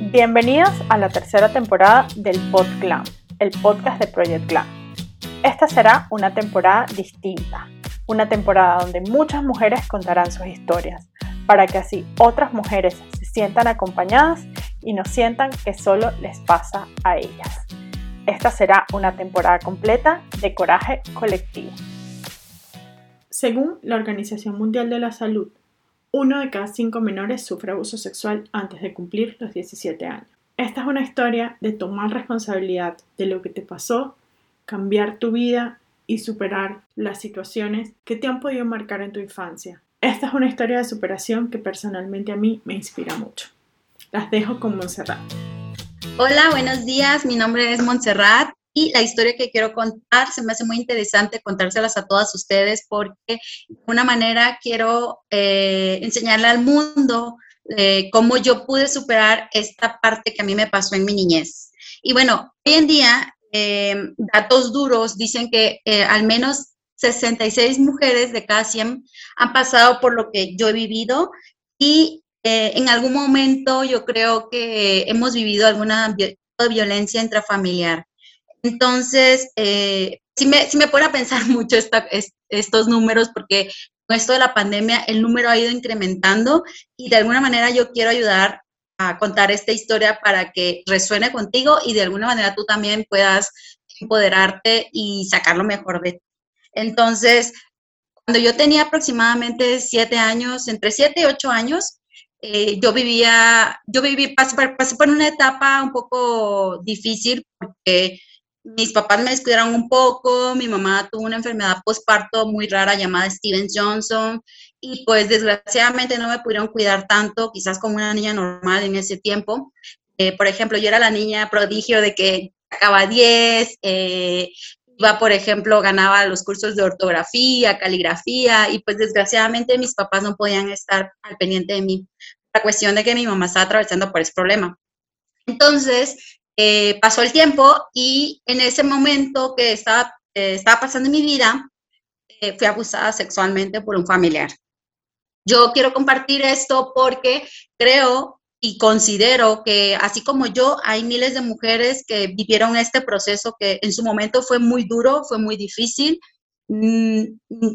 Bienvenidos a la tercera temporada del PodClan, el podcast de Project Clan. Esta será una temporada distinta, una temporada donde muchas mujeres contarán sus historias, para que así otras mujeres se sientan acompañadas y no sientan que solo les pasa a ellas. Esta será una temporada completa de coraje colectivo. Según la Organización Mundial de la Salud, uno de cada cinco menores sufre abuso sexual antes de cumplir los 17 años. Esta es una historia de tomar responsabilidad de lo que te pasó, cambiar tu vida y superar las situaciones que te han podido marcar en tu infancia. Esta es una historia de superación que personalmente a mí me inspira mucho. Las dejo con Montserrat. Hola, buenos días. Mi nombre es Montserrat y la historia que quiero contar se me hace muy interesante contárselas a todas ustedes porque de una manera quiero eh, enseñarle al mundo eh, cómo yo pude superar esta parte que a mí me pasó en mi niñez. Y bueno, hoy en día, eh, datos duros dicen que al menos 66 mujeres de cada 100 han pasado por lo que yo he vivido y en algún momento yo creo que hemos vivido alguna violencia intrafamiliar. Entonces, eh, sí, me, sí me pone a pensar mucho estos números porque con esto de la pandemia el número ha ido incrementando y de alguna manera yo quiero ayudar a contar esta historia para que resuene contigo y de alguna manera tú también puedas empoderarte y sacar lo mejor de ti. Entonces, cuando yo tenía aproximadamente siete años, entre siete y ocho años, eh, yo vivía, yo viví, pasé, pasé por una etapa un poco difícil porque mis papás me descuidaron un poco, mi mamá tuvo una enfermedad postparto muy rara llamada Steven Johnson y pues desgraciadamente no me pudieron cuidar tanto, quizás como una niña normal en ese tiempo. Eh, por ejemplo, yo era la niña prodigio de que sacaba 10, eh, iba, por ejemplo, ganaba los cursos de ortografía, caligrafía y pues desgraciadamente mis papás no podían estar al pendiente de mí. La cuestión de que mi mamá estaba atravesando por ese problema. Entonces, eh, pasó el tiempo y en ese momento que estaba, eh, pasando mi vida, eh, fui abusada sexualmente por un familiar. Yo quiero compartir esto porque creo y considero que así como yo, hay miles de mujeres que vivieron este proceso que en su momento fue muy duro, fue muy difícil. Mm,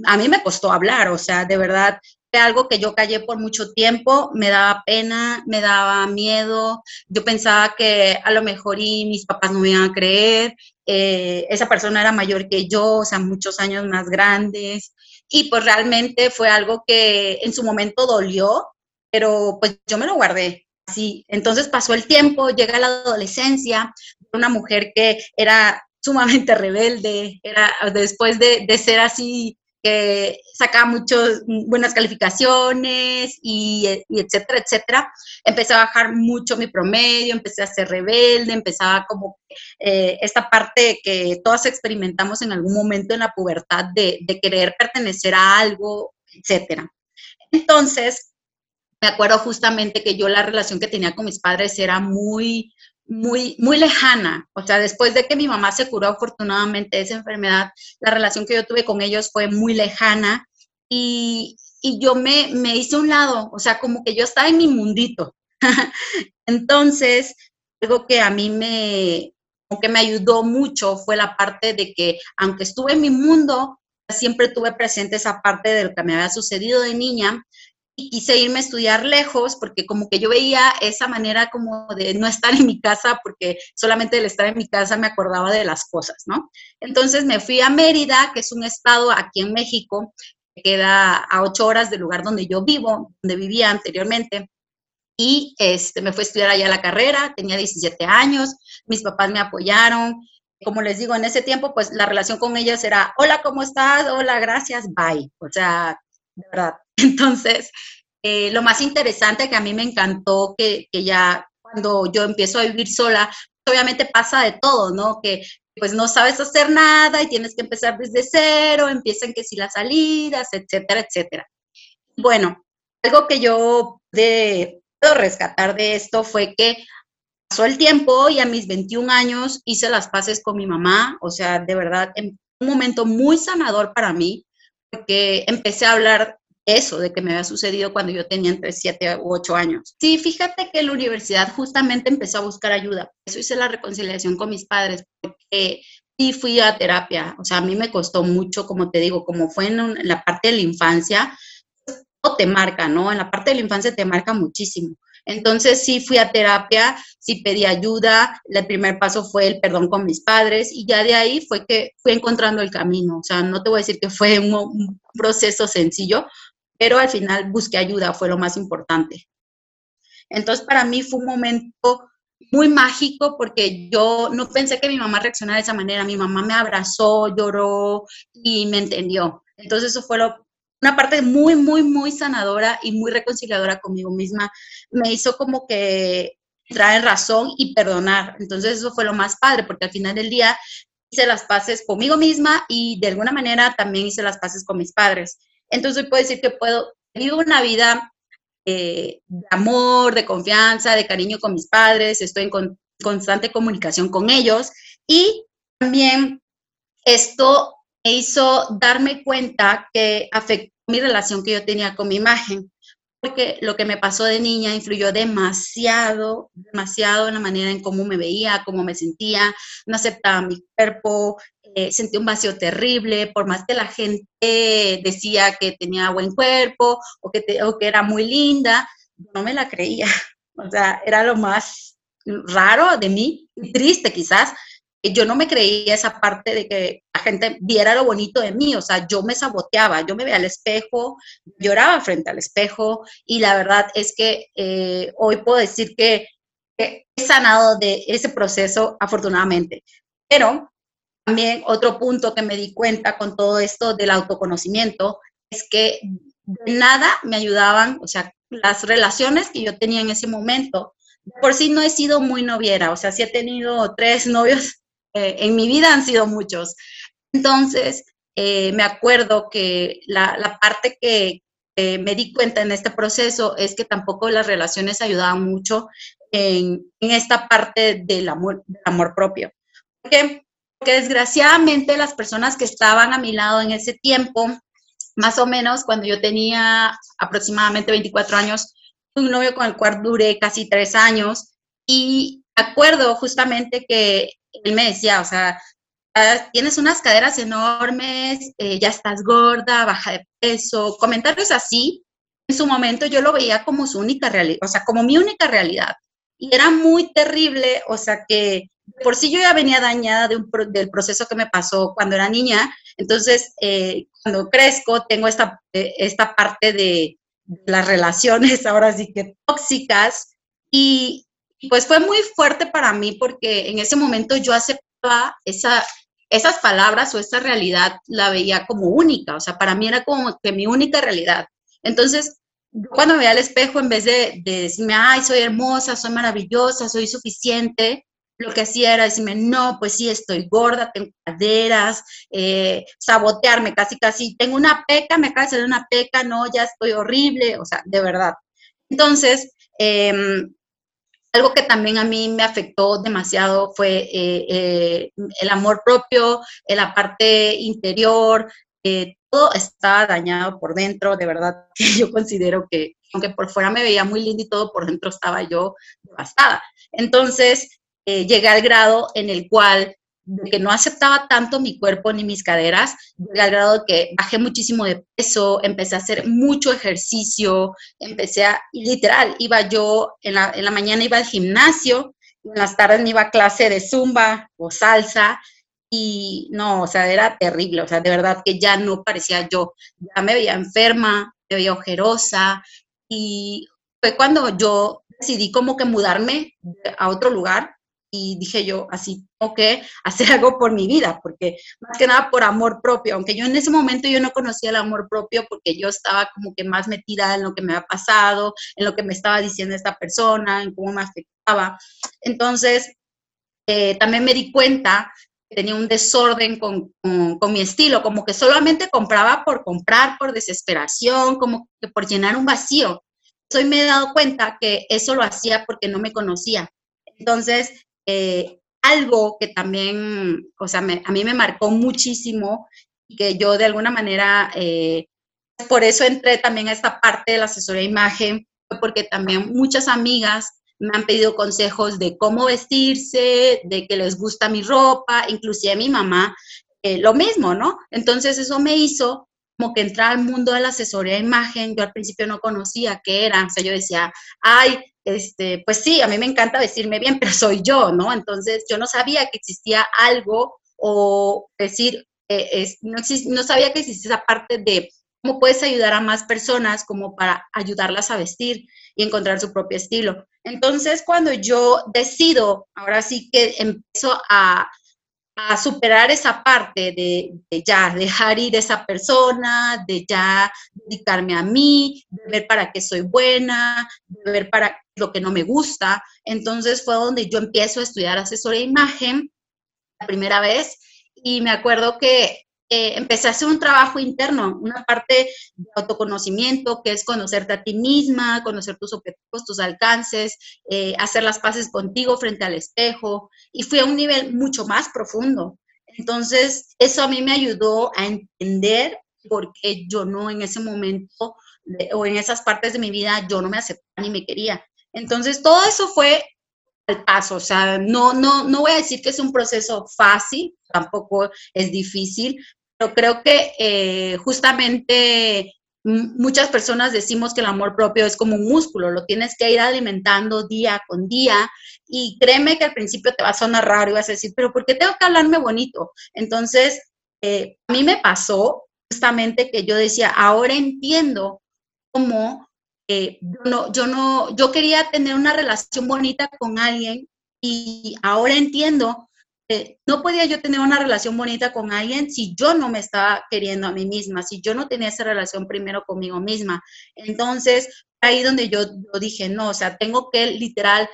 a mí me costó hablar, o sea, de verdad, algo que yo callé por mucho tiempo, me daba pena, me daba miedo, yo pensaba que a lo mejor y mis papás no me iban a creer, eh, esa persona era mayor que yo, o sea, muchos años más grandes, y pues realmente fue algo que en su momento dolió, pero pues yo me lo guardé. Así, entonces pasó el tiempo, llega la adolescencia, una mujer que era sumamente rebelde, era después de, de ser así que sacaba muchas buenas calificaciones y, etcétera, etcétera. Empecé a bajar mucho mi promedio, empecé a ser rebelde, empezaba como eh, esta parte que todas experimentamos en algún momento en la pubertad de, de querer pertenecer a algo, etcétera. Entonces, me acuerdo justamente que yo la relación que tenía con mis padres era muy, muy, muy lejana. O sea, después de que mi mamá se curó afortunadamente de esa enfermedad, la relación que yo tuve con ellos fue muy lejana y, y yo me, me hice un lado, o sea, como que yo estaba en mi mundito. Entonces, algo que a mí me, que me ayudó mucho fue la parte de que, aunque estuve en mi mundo, siempre tuve presente esa parte de lo que me había sucedido de niña y quise irme a estudiar lejos porque como que yo veía esa manera como de no estar en mi casa porque solamente el estar en mi casa me acordaba de las cosas, ¿no? Entonces me fui a Mérida, que es un estado aquí en México, que queda a ocho horas del lugar donde yo vivo, donde vivía anteriormente. Y este, me fui a estudiar allá la carrera, tenía 17 años, mis papás me apoyaron, como les digo, en ese tiempo, pues la relación con ellos era, hola, ¿cómo estás? Hola, gracias, bye. O sea, de verdad, Entonces, eh, lo más interesante que a mí me encantó, que, que ya cuando yo empiezo a vivir sola, obviamente pasa de todo, ¿no? Que pues no sabes hacer nada y tienes que empezar desde cero, empiezan que si las salidas, etcétera, etcétera. Bueno, algo que yo de, puedo rescatar de esto fue que pasó el tiempo y a mis 21 años hice las paces con mi mamá, o sea, de verdad, en un momento muy sanador para mí, porque empecé a hablar eso, de que me había sucedido cuando yo tenía entre 7 u 8 años. Sí, fíjate que la universidad justamente empezó a buscar ayuda. Eso hice la reconciliación con mis padres, porque sí fui a terapia. O sea, a mí me costó mucho, como te digo, como fue en, la parte de la infancia, todo te marca, ¿no? En la parte de la infancia te marca muchísimo. Entonces sí fui a terapia, sí pedí ayuda, el primer paso fue el perdón con mis padres y ya de ahí fue que fui encontrando el camino. O sea, no te voy a decir que fue un, proceso sencillo, pero al final busqué ayuda, fue lo más importante. Entonces para mí fue un momento muy mágico porque yo no pensé que mi mamá reaccionara de esa manera. Mi mamá me abrazó, lloró y me entendió. Entonces eso fue lo, una parte muy, muy, muy sanadora y muy reconciliadora conmigo misma. Me hizo como que traer razón y perdonar. Entonces eso fue lo más padre, porque al final del día hice las paces conmigo misma y de alguna manera también hice las paces con mis padres. Entonces puedo decir que puedo vivir una vida eh, de amor, de confianza, de cariño con mis padres, estoy en constante comunicación con ellos y también esto me hizo darme cuenta que afectó mi relación que yo tenía con mi imagen, porque lo que me pasó de niña influyó demasiado, demasiado en la manera en cómo me veía, cómo me sentía, no aceptaba mi cuerpo, eh, sentí un vacío terrible, por más que la gente decía que tenía buen cuerpo o que, o que era muy linda, no me la creía. O sea, era lo más raro de mí, triste quizás, yo no me creía esa parte de que la gente viera lo bonito de mí, o sea, yo me saboteaba, yo me veía al espejo, lloraba frente al espejo y la verdad es que eh, hoy puedo decir que he sanado de ese proceso afortunadamente. Pero también otro punto que me di cuenta con todo esto del autoconocimiento es que de nada me ayudaban, o sea, las relaciones que yo tenía en ese momento, por sí no he sido muy noviera, o sea, sí he tenido tres novios eh, en mi vida han sido muchos. Entonces, eh, me acuerdo que la, parte que me di cuenta en este proceso es que tampoco las relaciones ayudaban mucho en, esta parte del amor, del amor propio. Porque, porque desgraciadamente las personas que estaban a mi lado en ese tiempo, más o menos cuando yo tenía aproximadamente 24 años, un novio con el cual duré casi tres años y acuerdo justamente que él me decía, o sea, tienes unas caderas enormes, eh, ya estás gorda, baja de peso, comentarios así, en su momento yo lo veía como su única realidad, o sea, como mi única realidad. Y era muy terrible, o sea, que por sí yo ya venía dañada del proceso que me pasó cuando era niña, entonces eh, cuando crezco tengo esta, eh, esta parte de las relaciones ahora sí que tóxicas. Y, pues fue muy fuerte para mí porque en ese momento yo aceptaba esa, esas palabras o esa realidad, la veía como única, o sea, para mí era como que mi única realidad. Entonces, cuando me veía al espejo, en vez de, decirme, ay, soy hermosa, soy maravillosa, soy suficiente, lo que hacía era decirme, no, pues sí, estoy gorda, tengo caderas, eh, sabotearme casi, casi, tengo una peca, me acaba de salir una peca, no, ya estoy horrible, o sea, de verdad. Entonces, eh, algo que también a mí me afectó demasiado fue eh, eh, el amor propio, la parte interior, todo estaba dañado por dentro, de verdad que yo considero que aunque por fuera me veía muy linda y todo, por dentro estaba yo devastada. Entonces, llegué al grado en el cual de que no aceptaba tanto mi cuerpo ni mis caderas, al grado de que bajé muchísimo de peso, empecé a hacer mucho ejercicio, empecé a, literal, iba yo, en la, en la mañana iba al gimnasio, en las tardes me iba a clase de zumba o salsa, y no, o sea, era terrible, o sea, de verdad que ya no parecía yo, ya me veía enferma, me veía ojerosa, y fue cuando yo decidí como que mudarme a otro lugar, y dije yo, así tengo que hacer algo por mi vida, porque más que nada por amor propio, aunque yo en ese momento yo no conocía el amor propio porque yo estaba como que más metida en lo que me había pasado, en lo que me estaba diciendo esta persona, en cómo me afectaba. Entonces, eh, también me di cuenta que tenía un desorden con, con, mi estilo, como que solamente compraba por comprar, por desesperación, como que por llenar un vacío. Hoy me he dado cuenta que eso lo hacía porque no me conocía. Entonces, eh, algo que también, o sea, a mí me marcó muchísimo que yo de alguna manera eh, por eso entré también a esta parte de la asesoría de imagen, porque también muchas amigas me han pedido consejos de cómo vestirse, de que les gusta mi ropa, inclusive mi mamá, eh, lo mismo, ¿no? Entonces eso me hizo como que entrar al mundo de la asesoría de imagen. Yo al principio no conocía qué era, o sea, yo decía, ay, este, pues sí, a mí me encanta vestirme bien, pero soy yo, ¿no? Entonces yo no sabía que existía algo o decir, eh, no, no sabía que existía esa parte de cómo puedes ayudar a más personas como para ayudarlas a vestir y encontrar su propio estilo. Entonces, cuando yo decido, ahora sí que empiezo a, superar esa parte de, ya dejar ir esa persona, de ya dedicarme a mí, de ver para qué soy buena, de ver para lo que no me gusta. Entonces fue donde yo empiezo a estudiar asesoría de imagen la primera vez y me acuerdo que eh, empecé a hacer un trabajo interno, una parte de autoconocimiento, que es conocerte a ti misma, conocer tus objetivos, tus alcances, eh, hacer las paces contigo frente al espejo, y fui a un nivel mucho más profundo. Entonces, eso a mí me ayudó a entender por qué yo no en ese momento o en esas partes de mi vida yo no me aceptaba ni me quería. Entonces, todo eso fue al paso, o sea, no, no, no voy a decir que es un proceso fácil, tampoco es difícil, creo que eh, justamente muchas personas decimos que el amor propio es como un músculo, lo tienes que ir alimentando día con día y créeme que al principio te va a sonar raro y vas a decir, pero ¿por qué tengo que hablarme bonito? Entonces, eh, a mí me pasó justamente que yo decía, ahora entiendo cómo eh, yo, no, yo no, yo quería tener una relación bonita con alguien y ahora entiendo eh, no podía yo tener una relación bonita con alguien si yo no me estaba queriendo a mí misma, si yo no tenía esa relación primero conmigo misma. Entonces, ahí donde yo, dije, no, o sea, tengo que literal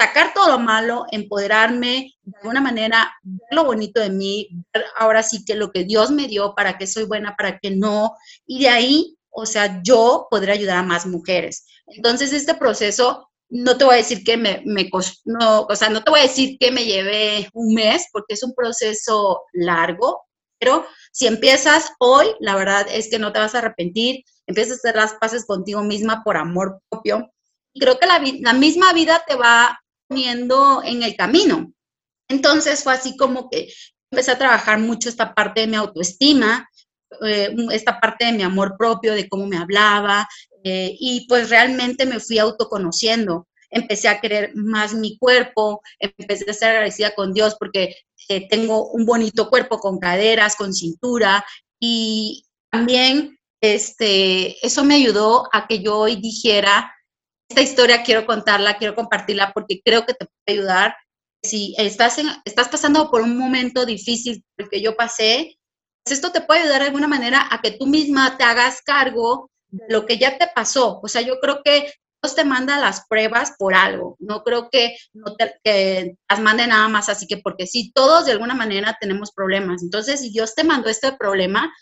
sacar todo lo malo, empoderarme, de alguna manera, ver lo bonito de mí, ver ahora sí que lo que Dios me dio, para que soy buena, para que no, y de ahí, o sea, yo podré ayudar a más mujeres. Entonces, este proceso no te voy a decir que me, me no, o sea, no te voy a decir que me lleve un mes, porque es un proceso largo, pero si empiezas hoy, la verdad es que no te vas a arrepentir, empiezas a hacer las paces contigo misma por amor propio. Y creo que la, la misma vida te va poniendo en el camino. Entonces fue así como que empecé a trabajar mucho esta parte de mi autoestima, eh, esta parte de mi amor propio, de cómo me hablaba, eh, y pues realmente me fui autoconociendo. Empecé a querer más mi cuerpo, empecé a estar agradecida con Dios porque eh, tengo un bonito cuerpo con caderas, con cintura y también este, eso me ayudó a que yo hoy dijera, esta historia quiero contarla, quiero compartirla porque creo que te puede ayudar. Si estás, estás pasando por un momento difícil, porque yo pasé, pues esto te puede ayudar de alguna manera a que tú misma te hagas cargo lo que ya te pasó. O sea, yo creo que Dios te manda las pruebas por algo. No creo que, no te, las mande nada más así que porque sí, todos de alguna manera tenemos problemas. Entonces, si Dios te mandó este problema,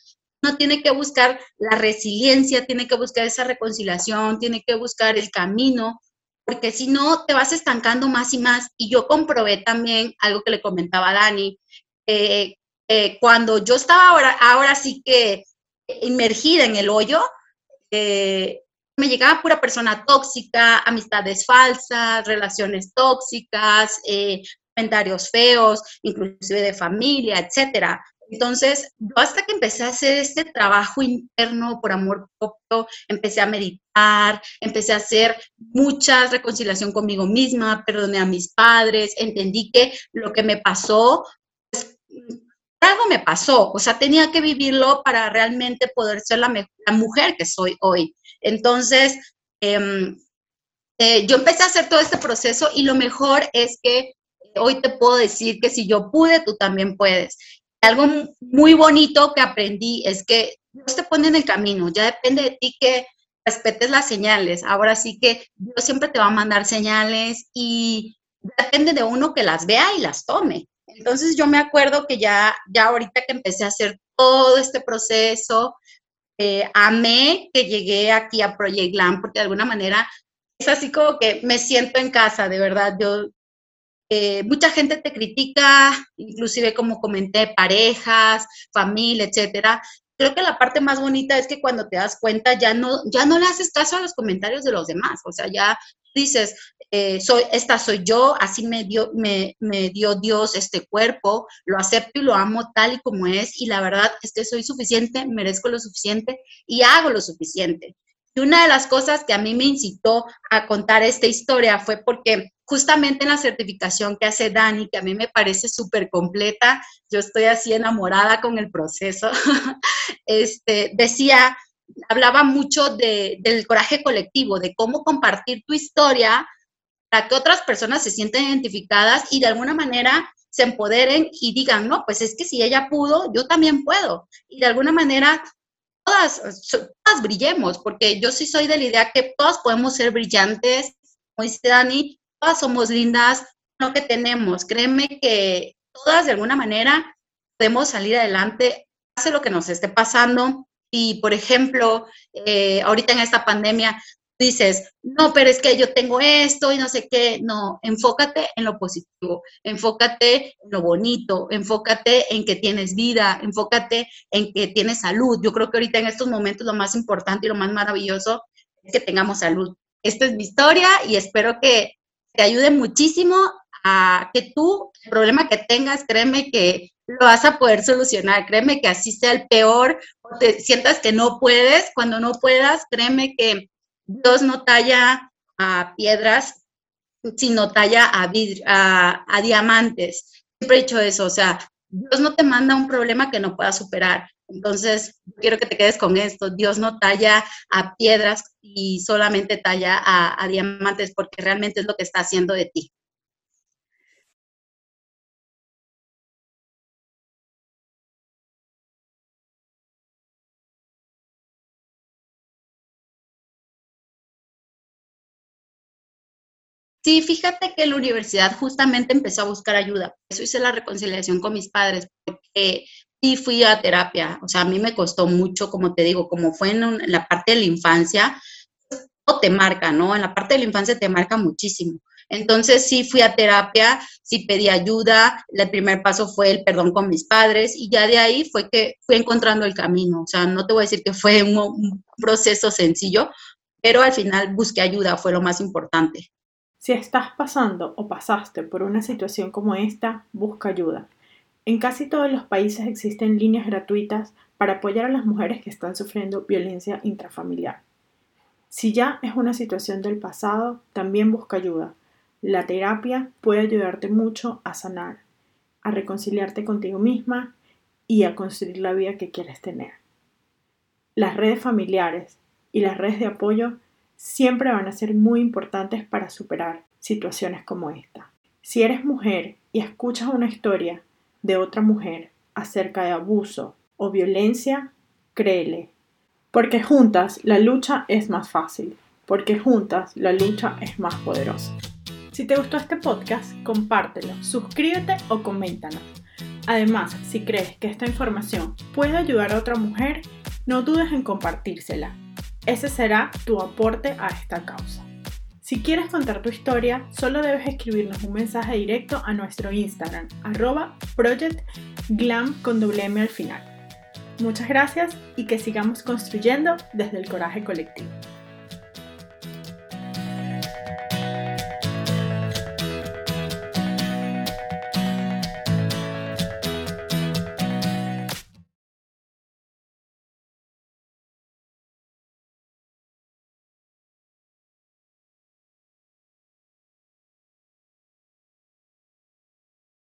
tiene que buscar la resiliencia, tiene que buscar esa reconciliación, tiene que buscar el camino, porque si no, te vas estancando más y más. Y yo comprobé también algo que le comentaba a Dani, cuando yo estaba ahora, ahora sí que inmergida en el hoyo, eh, me llegaba pura persona tóxica, amistades falsas, relaciones tóxicas, eh, comentarios feos, inclusive de familia, etcétera. Entonces, yo hasta que empecé a hacer este trabajo interno por amor propio, empecé a meditar, empecé a hacer mucha reconciliación conmigo misma, perdoné a mis padres, entendí que lo que me pasó, pues, algo me pasó, o sea, tenía que vivirlo para realmente poder ser la, mujer que soy hoy. Entonces, em, eh, yo empecé a hacer todo este proceso y lo mejor es que hoy te puedo decir que si yo pude, tú también puedes. Algo muy bonito que aprendí es que Dios te pone en el camino, ya depende de ti que respetes las señales. Ahora sí que Dios siempre te va a mandar señales y depende de uno que las vea y las tome. Entonces yo me acuerdo que ya, ya ahorita que empecé a hacer todo este proceso, eh, amé que llegué aquí a Project porque de alguna manera es así como que me siento en casa, de verdad. Yo, eh, mucha gente te critica, inclusive como comenté, parejas, familia, etcétera. creo que la parte más bonita es que cuando te das cuenta ya no, ya no le haces caso a los comentarios de los demás, o sea, ya dices, eh, soy, esta soy yo, así me dio, me, me dio Dios este cuerpo, lo acepto y lo amo tal y como es, y la verdad es que soy suficiente, merezco lo suficiente y hago lo suficiente. Y una de las cosas que a mí me incitó a contar esta historia fue porque justamente en la certificación que hace Dani, que a mí me parece súper completa, yo estoy así enamorada con el proceso, este, decía, hablaba mucho de, del coraje colectivo, de cómo compartir tu historia para que otras personas se sientan identificadas y de alguna manera se empoderen y digan, no, pues es que si ella pudo, yo también puedo. Y de alguna manera todas, brillemos, porque yo sí soy de la idea que todas podemos ser brillantes, como dice Dani, todas somos lindas, lo que tenemos. Créeme que todas de alguna manera podemos salir adelante, hace lo que nos esté pasando. Y, por ejemplo, eh, ahorita en esta pandemia, dices, no, pero es que yo tengo esto y no sé qué. No, enfócate en lo positivo, enfócate en lo bonito, enfócate en que tienes vida, enfócate en que tienes salud. Yo creo que ahorita en estos momentos lo más importante y lo más maravilloso es que tengamos salud. Esta es mi historia y espero que te ayude muchísimo a que tú, el problema que tengas, créeme que lo vas a poder solucionar. Créeme que así sea el peor, o te sientas que no puedes, cuando no puedas, créeme que Dios no talla a piedras, sino talla a, a, diamantes. Siempre he dicho eso, o sea, Dios no te manda un problema que no puedas superar. Entonces, quiero que te quedes con esto. Dios no talla a piedras y solamente talla a diamantes porque realmente es lo que está haciendo de ti. Sí, fíjate que la universidad justamente empezó a buscar ayuda. eso hice la reconciliación con mis padres, porque sí fui a terapia. O sea, a mí me costó mucho, como te digo, como fue en, la parte de la infancia, todo te marca, ¿no? En la parte de la infancia te marca muchísimo. Entonces sí fui a terapia, sí pedí ayuda, el primer paso fue el perdón con mis padres y ya de ahí fue que fui encontrando el camino. O sea, no te voy a decir que fue un proceso sencillo, pero al final busqué ayuda, fue lo más importante. Si estás pasando o pasaste por una situación como esta, busca ayuda. En casi todos los países existen líneas gratuitas para apoyar a las mujeres que están sufriendo violencia intrafamiliar. Si ya es una situación del pasado, también busca ayuda. La terapia puede ayudarte mucho a sanar, a reconciliarte contigo misma y a construir la vida que quieres tener. Las redes familiares y las redes de apoyo siempre van a ser muy importantes para superar situaciones como esta. Si eres mujer y escuchas una historia de otra mujer acerca de abuso o violencia, créele, porque juntas la lucha es más fácil, porque juntas la lucha es más poderosa. Si te gustó este podcast, compártelo, suscríbete o coméntanos. Además, si crees que esta información puede ayudar a otra mujer, no dudes en compartírsela ese será tu aporte a esta causa. Si quieres contar tu historia, solo debes escribirnos un mensaje directo a nuestro Instagram, arroba projectglam con doble M al final. Muchas gracias y que sigamos construyendo desde el coraje colectivo.